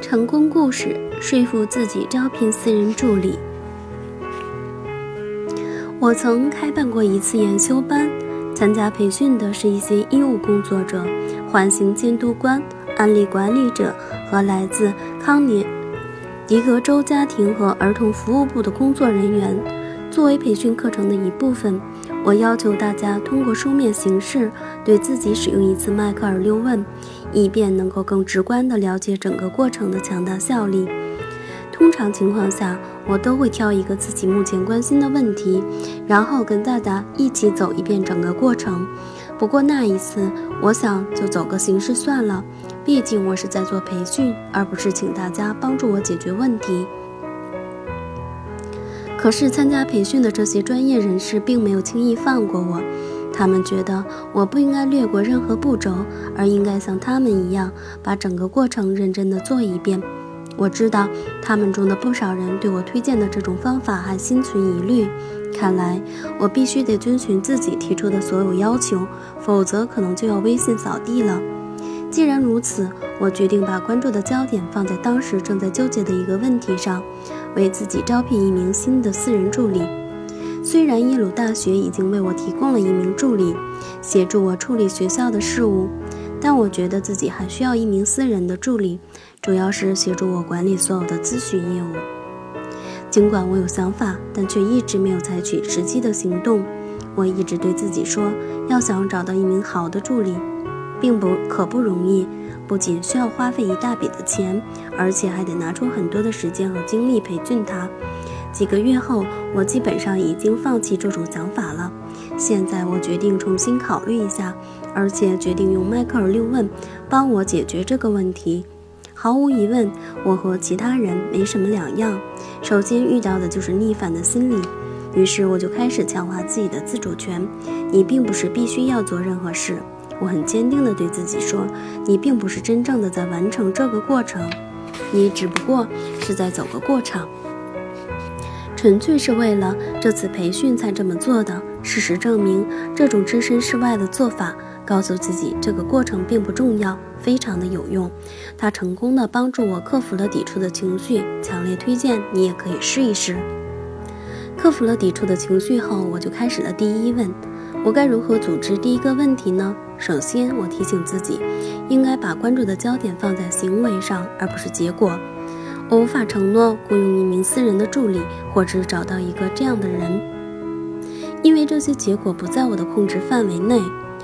成功故事：说服自己招聘私人助理。我曾开办过一次研修班，参加培训的是一些医务工作者、缓刑监督官、案例管理者和来自康涅狄格州家庭和儿童服务部的工作人员。作为培训课程的一部分，我要求大家通过书面形式对自己使用一次迈克尔六问，以便能够更直观地了解整个过程的强大效力。通常情况下，我都会挑一个自己目前关心的问题，然后跟大家一起走一遍整个过程。不过那一次，我想就走个形式算了，毕竟我是在做培训，而不是请大家帮助我解决问题。可是参加培训的这些专业人士并没有轻易放过我，他们觉得我不应该略过任何步骤，而应该像他们一样把整个过程认真的做一遍。我知道他们中的不少人对我推荐的这种方法还心存疑虑，看来我必须得遵循自己提出的所有要求，否则可能就要微信扫地了。既然如此，我决定把关注的焦点放在当时正在纠结的一个问题上，为自己招聘一名新的私人助理。虽然耶鲁大学已经为我提供了一名助理，协助我处理学校的事务。但我觉得自己还需要一名私人的助理，主要是协助我管理所有的咨询业务。尽管我有想法，但却一直没有采取实际的行动。我一直对自己说，要想找到一名好的助理，并不可不容易，不仅需要花费一大笔的钱，而且还得拿出很多的时间和精力培训他。几个月后，我基本上已经放弃这种想法了。现在我决定重新考虑一下，而且决定用迈克尔六问帮我解决这个问题。毫无疑问，我和其他人没什么两样。首先遇到的就是逆反的心理，于是我就开始强化自己的自主权。你并不是必须要做任何事，我很坚定地对自己说，你并不是真正的在完成这个过程，你只不过是在走个过场。纯粹是为了这次培训才这么做的。事实证明，这种置身事外的做法，告诉自己这个过程并不重要，非常的有用。它成功的帮助我克服了抵触的情绪，强烈推荐你也可以试一试。克服了抵触的情绪后，我就开始了第一问：我该如何组织第一个问题呢？首先，我提醒自己，应该把关注的焦点放在行为上，而不是结果。我无法承诺雇佣一名私人的助理，或者找到一个这样的人，因为这些结果不在我的控制范围内。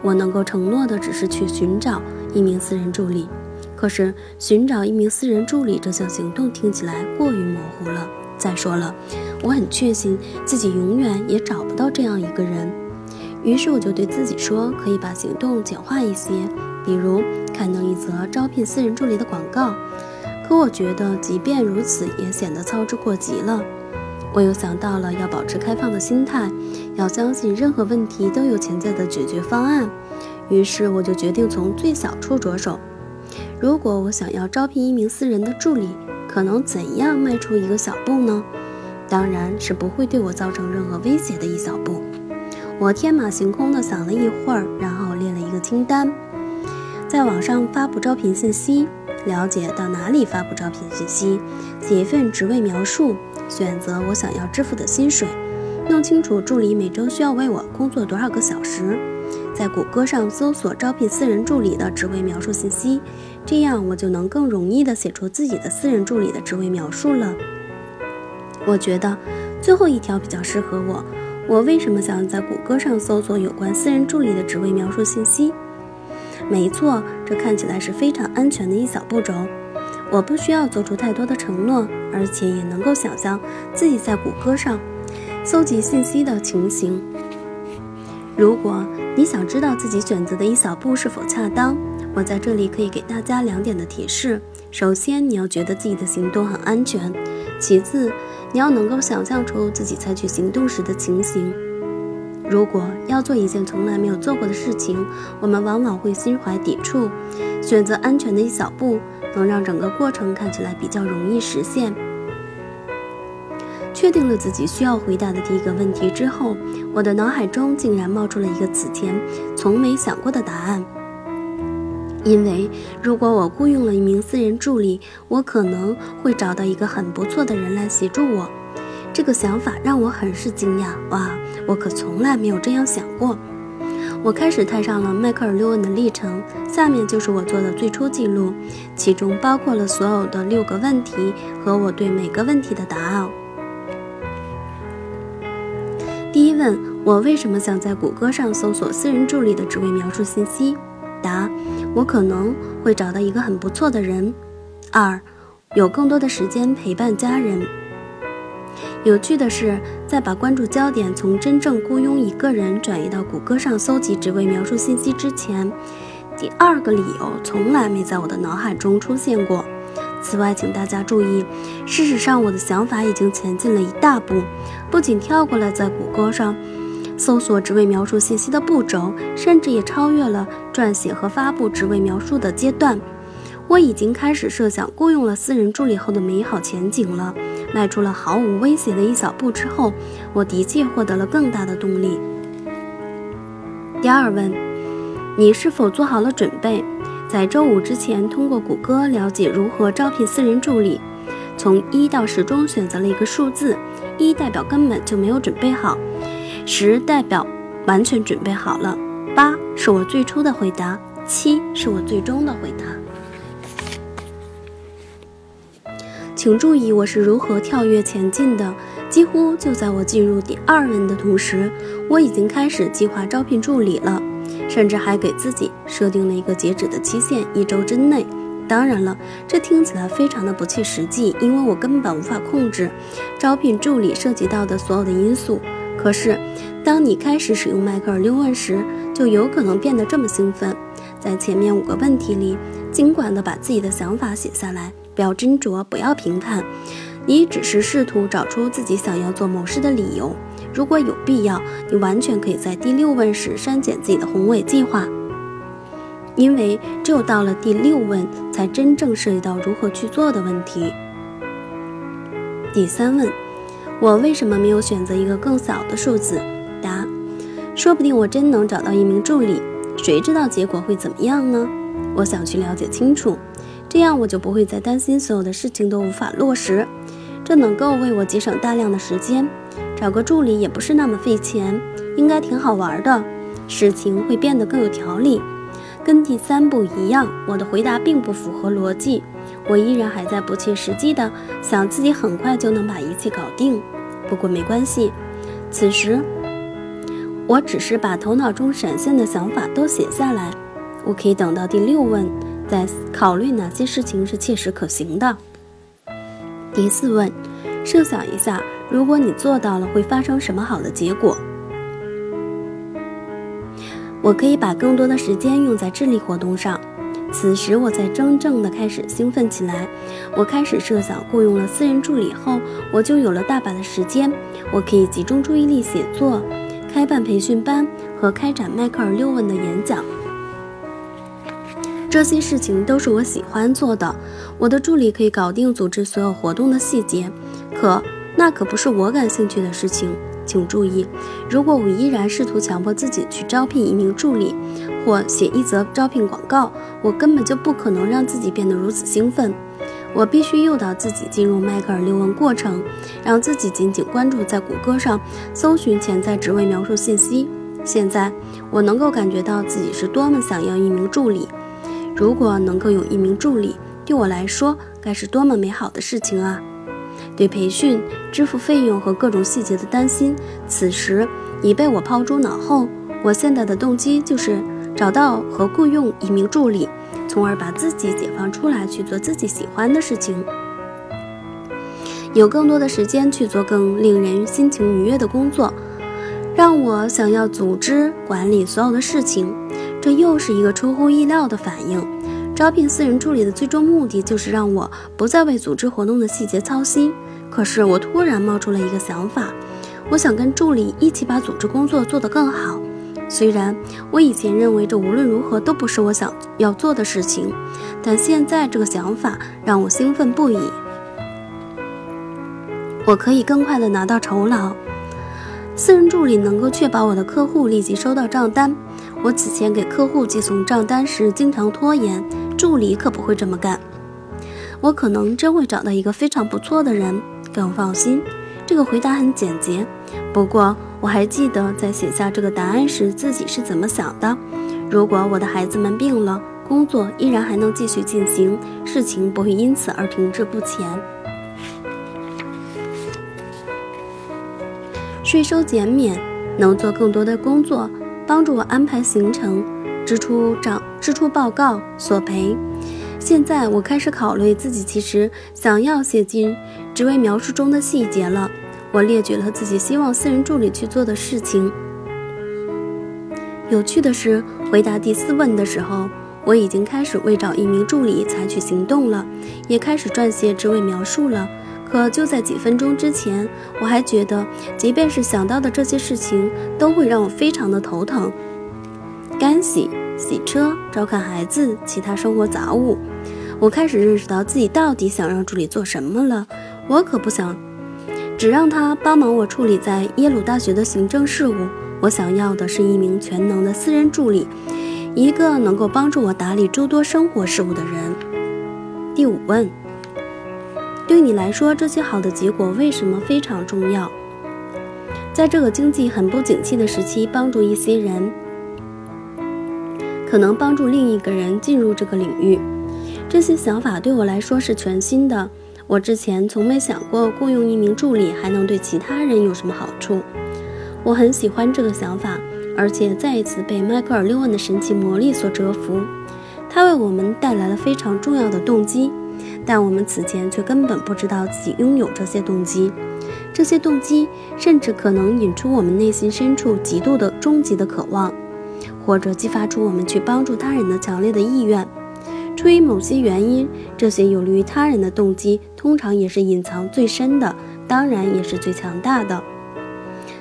我能够承诺的只是去寻找一名私人助理。可是，寻找一名私人助理这项行动听起来过于模糊了。再说了，我很确信自己永远也找不到这样一个人。于是，我就对自己说，可以把行动简化一些，比如刊登一则招聘私人助理的广告。可我觉得，即便如此，也显得操之过急了。我又想到了要保持开放的心态，要相信任何问题都有潜在的解决方案。于是，我就决定从最小处着手。如果我想要招聘一名私人的助理，可能怎样迈出一个小步呢？当然是不会对我造成任何威胁的一小步。我天马行空地想了一会儿，然后列了一个清单，在网上发布招聘信息。了解到哪里发布招聘信息，写一份职位描述，选择我想要支付的薪水，弄清楚助理每周需要为我工作多少个小时，在谷歌上搜索招聘私人助理的职位描述信息，这样我就能更容易的写出自己的私人助理的职位描述了。我觉得最后一条比较适合我。我为什么想要在谷歌上搜索有关私人助理的职位描述信息？没错，这看起来是非常安全的一小步骤。我不需要做出太多的承诺，而且也能够想象自己在谷歌上搜集信息的情形。如果你想知道自己选择的一小步是否恰当，我在这里可以给大家两点的提示：首先，你要觉得自己的行动很安全；其次，你要能够想象出自己采取行动时的情形。如果要做一件从来没有做过的事情，我们往往会心怀抵触。选择安全的一小步，能让整个过程看起来比较容易实现。确定了自己需要回答的第一个问题之后，我的脑海中竟然冒出了一个此前从没想过的答案。因为如果我雇佣了一名私人助理，我可能会找到一个很不错的人来协助我。这个想法让我很是惊讶。哇，我可从来没有这样想过。我开始踏上了迈克尔·刘恩的历程。下面就是我做的最初记录，其中包括了所有的六个问题和我对每个问题的答案。第一问：我为什么想在谷歌上搜索私人助理的职位描述信息？答：我可能会找到一个很不错的人。二，有更多的时间陪伴家人。有趣的是，在把关注焦点从真正雇佣一个人转移到谷歌上搜集职位描述信息之前，第二个理由从来没在我的脑海中出现过。此外，请大家注意，事实上我的想法已经前进了一大步，不仅跳过了在谷歌上搜索职位描述信息的步骤，甚至也超越了撰写和发布职位描述的阶段。我已经开始设想雇佣了私人助理后的美好前景了。迈出了毫无威胁的一小步之后，我的确获得了更大的动力。第二问：你是否做好了准备，在周五之前通过谷歌了解如何招聘私人助理？从一到十中选择了一个数字，一代表根本就没有准备好，十代表完全准备好了，八是我最初的回答，七是我最终的回答。请注意，我是如何跳跃前进的。几乎就在我进入第二问的同时，我已经开始计划招聘助理了，甚至还给自己设定了一个截止的期限，一周之内。当然了，这听起来非常的不切实际，因为我根本无法控制招聘助理涉及到的所有的因素。可是，当你开始使用迈克尔六问时，就有可能变得这么兴奋。在前面五个问题里，尽管的把自己的想法写下来。不要斟酌，不要评判，你只是试图找出自己想要做某事的理由。如果有必要，你完全可以在第六问时删减自己的宏伟计划，因为只有到了第六问，才真正涉及到如何去做的问题。第三问：我为什么没有选择一个更小的数字？答：说不定我真能找到一名助理，谁知道结果会怎么样呢？我想去了解清楚。这样我就不会再担心所有的事情都无法落实，这能够为我节省大量的时间。找个助理也不是那么费钱，应该挺好玩的，事情会变得更有条理。跟第三步一样，我的回答并不符合逻辑，我依然还在不切实际的想自己很快就能把一切搞定。不过没关系，此时我只是把头脑中闪现的想法都写下来，我可以等到第六问。在考虑哪些事情是切实可行的。第四问，设想一下，如果你做到了，会发生什么好的结果？我可以把更多的时间用在智力活动上。此时，我才真正的开始兴奋起来。我开始设想，雇佣了私人助理后，我就有了大把的时间，我可以集中注意力写作，开办培训班和开展迈克尔六问的演讲。这些事情都是我喜欢做的。我的助理可以搞定组织所有活动的细节，可那可不是我感兴趣的事情。请注意，如果我依然试图强迫自己去招聘一名助理，或写一则招聘广告，我根本就不可能让自己变得如此兴奋。我必须诱导自己进入迈克尔六问过程，让自己紧紧关注在谷歌上搜寻潜在职位描述信息。现在，我能够感觉到自己是多么想要一名助理。如果能够有一名助理，对我来说该是多么美好的事情啊！对培训、支付费用和各种细节的担心，此时已被我抛诸脑后。我现在的动机就是找到和雇佣一名助理，从而把自己解放出来去做自己喜欢的事情，有更多的时间去做更令人心情愉悦的工作，让我想要组织管理所有的事情。这又是一个出乎意料的反应。招聘私人助理的最终目的就是让我不再为组织活动的细节操心。可是我突然冒出了一个想法，我想跟助理一起把组织工作做得更好。虽然我以前认为这无论如何都不是我想要做的事情，但现在这个想法让我兴奋不已。我可以更快地拿到酬劳，私人助理能够确保我的客户立即收到账单。我此前给客户寄送账单时经常拖延，助理可不会这么干。我可能真会找到一个非常不错的人，更放心。这个回答很简洁，不过我还记得在写下这个答案时自己是怎么想的。如果我的孩子们病了，工作依然还能继续进行，事情不会因此而停滞不前。税收减免，能做更多的工作，帮助我安排行程、支出账、支出报告、索赔。现在我开始考虑自己其实想要写进职位描述中的细节了。我列举了自己希望私人助理去做的事情。有趣的是，回答第四问的时候，我已经开始为找一名助理采取行动了，也开始撰写职位描述了。可就在几分钟之前，我还觉得，即便是想到的这些事情，都会让我非常的头疼。干洗、洗车、照看孩子、其他生活杂物，我开始认识到自己到底想让助理做什么了。我可不想只让他帮忙我处理在耶鲁大学的行政事务。我想要的是一名全能的私人助理，一个能够帮助我打理诸多生活事务的人。第五问：对你来说，这些好的结果为什么非常重要？在这个经济很不景气的时期，帮助一些人，可能帮助另一个人进入这个领域。这些想法对我来说是全新的。我之前从没想过雇佣一名助理还能对其他人有什么好处。我很喜欢这个想法，而且再一次被迈克尔·六问的神奇魔力所折服。他为我们带来了非常重要的动机，但我们此前却根本不知道自己拥有这些动机。这些动机甚至可能引出我们内心深处极度的终极的渴望，或者激发出我们去帮助他人的强烈的意愿。出于某些原因，这些有利于他人的动机通常也是隐藏最深的，当然也是最强大的。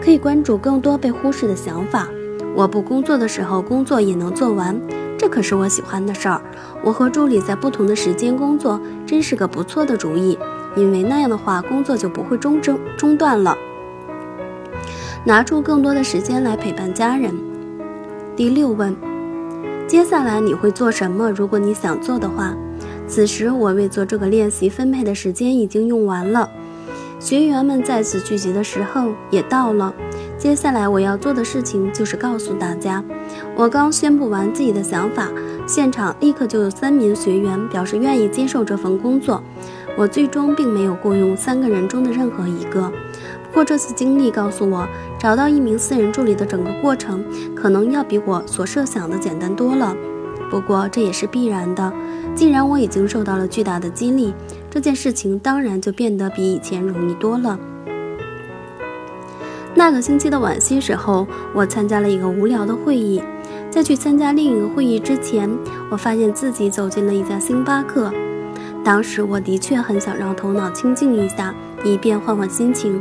可以关注更多被忽视的想法。我不工作的时候，工作也能做完，可是我喜欢的事儿。我和助理在不同的时间工作，真是个不错的主意，因为那样的话，工作就不会中中中断了。拿出更多的时间来陪伴家人。第六问：接下来你会做什么？如果你想做的话。此时我为做这个练习分配的时间已经用完了。学员们再次聚集的时候也到了。接下来我要做的事情就是告诉大家，我刚宣布完自己的想法，现场立刻就有三名学员表示愿意接受这份工作。我最终并没有雇佣三个人中的任何一个。不过这次经历告诉我，找到一名私人助理的整个过程可能要比我所设想的简单多了。不过这也是必然的，既然我已经受到了巨大的激励。这件事情当然就变得比以前容易多了。那个星期的晚些时候，我参加了一个无聊的会议。在去参加另一个会议之前，我发现自己走进了一家星巴克。当时我的确很想让头脑清静一下，以便换换心情。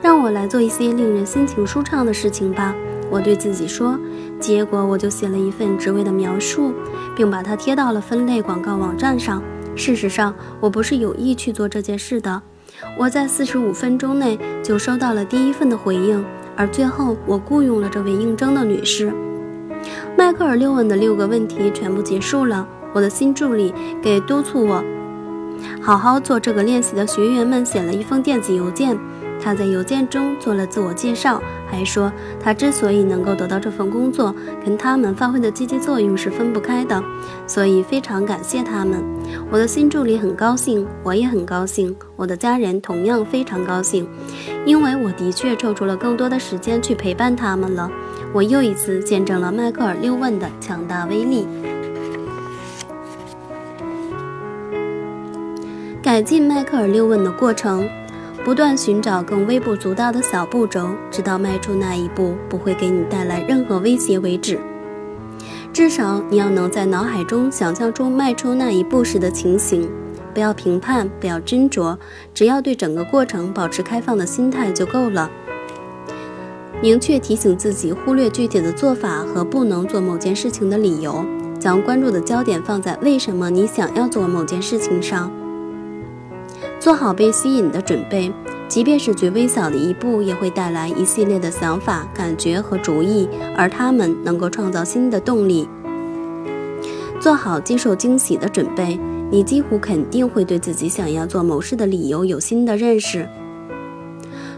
让我来做一些令人心情舒畅的事情吧，我对自己说。结果我就写了一份职位的描述，并把它贴到了分类广告网站上。事实上，我不是有意去做这件事的。我在四十五分钟内就收到了第一份的回应，而最后我雇佣了这位应征的女士。迈克尔六问的六个问题全部结束了。我的新助理给督促我好好做这个练习的学员们写了一封电子邮件。他在邮件中做了自我介绍，还说他之所以能够得到这份工作，跟他们发挥的积极作用是分不开的，所以非常感谢他们。我的新助理很高兴，我也很高兴，我的家人同样非常高兴，因为我的确抽出了更多的时间去陪伴他们了。我又一次见证了迈克尔六问的强大威力，改进迈克尔六问的过程。不断寻找更微不足道的小步骤，直到迈出那一步不会给你带来任何威胁为止。至少你要能在脑海中想象出迈出那一步时的情形。不要评判，不要斟酌，只要对整个过程保持开放的心态就够了。明确提醒自己，忽略具体的做法和不能做某件事情的理由，将关注的焦点放在为什么你想要做某件事情上。做好被吸引的准备，即便是最微小的一步，也会带来一系列的想法、感觉和主意，而他们能够创造新的动力。做好接受惊喜的准备，你几乎肯定会对自己想要做某事的理由有新的认识。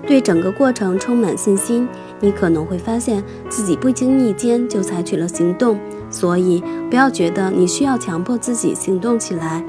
对整个过程充满信心，你可能会发现自己不经意间就采取了行动。所以，不要觉得你需要强迫自己行动起来。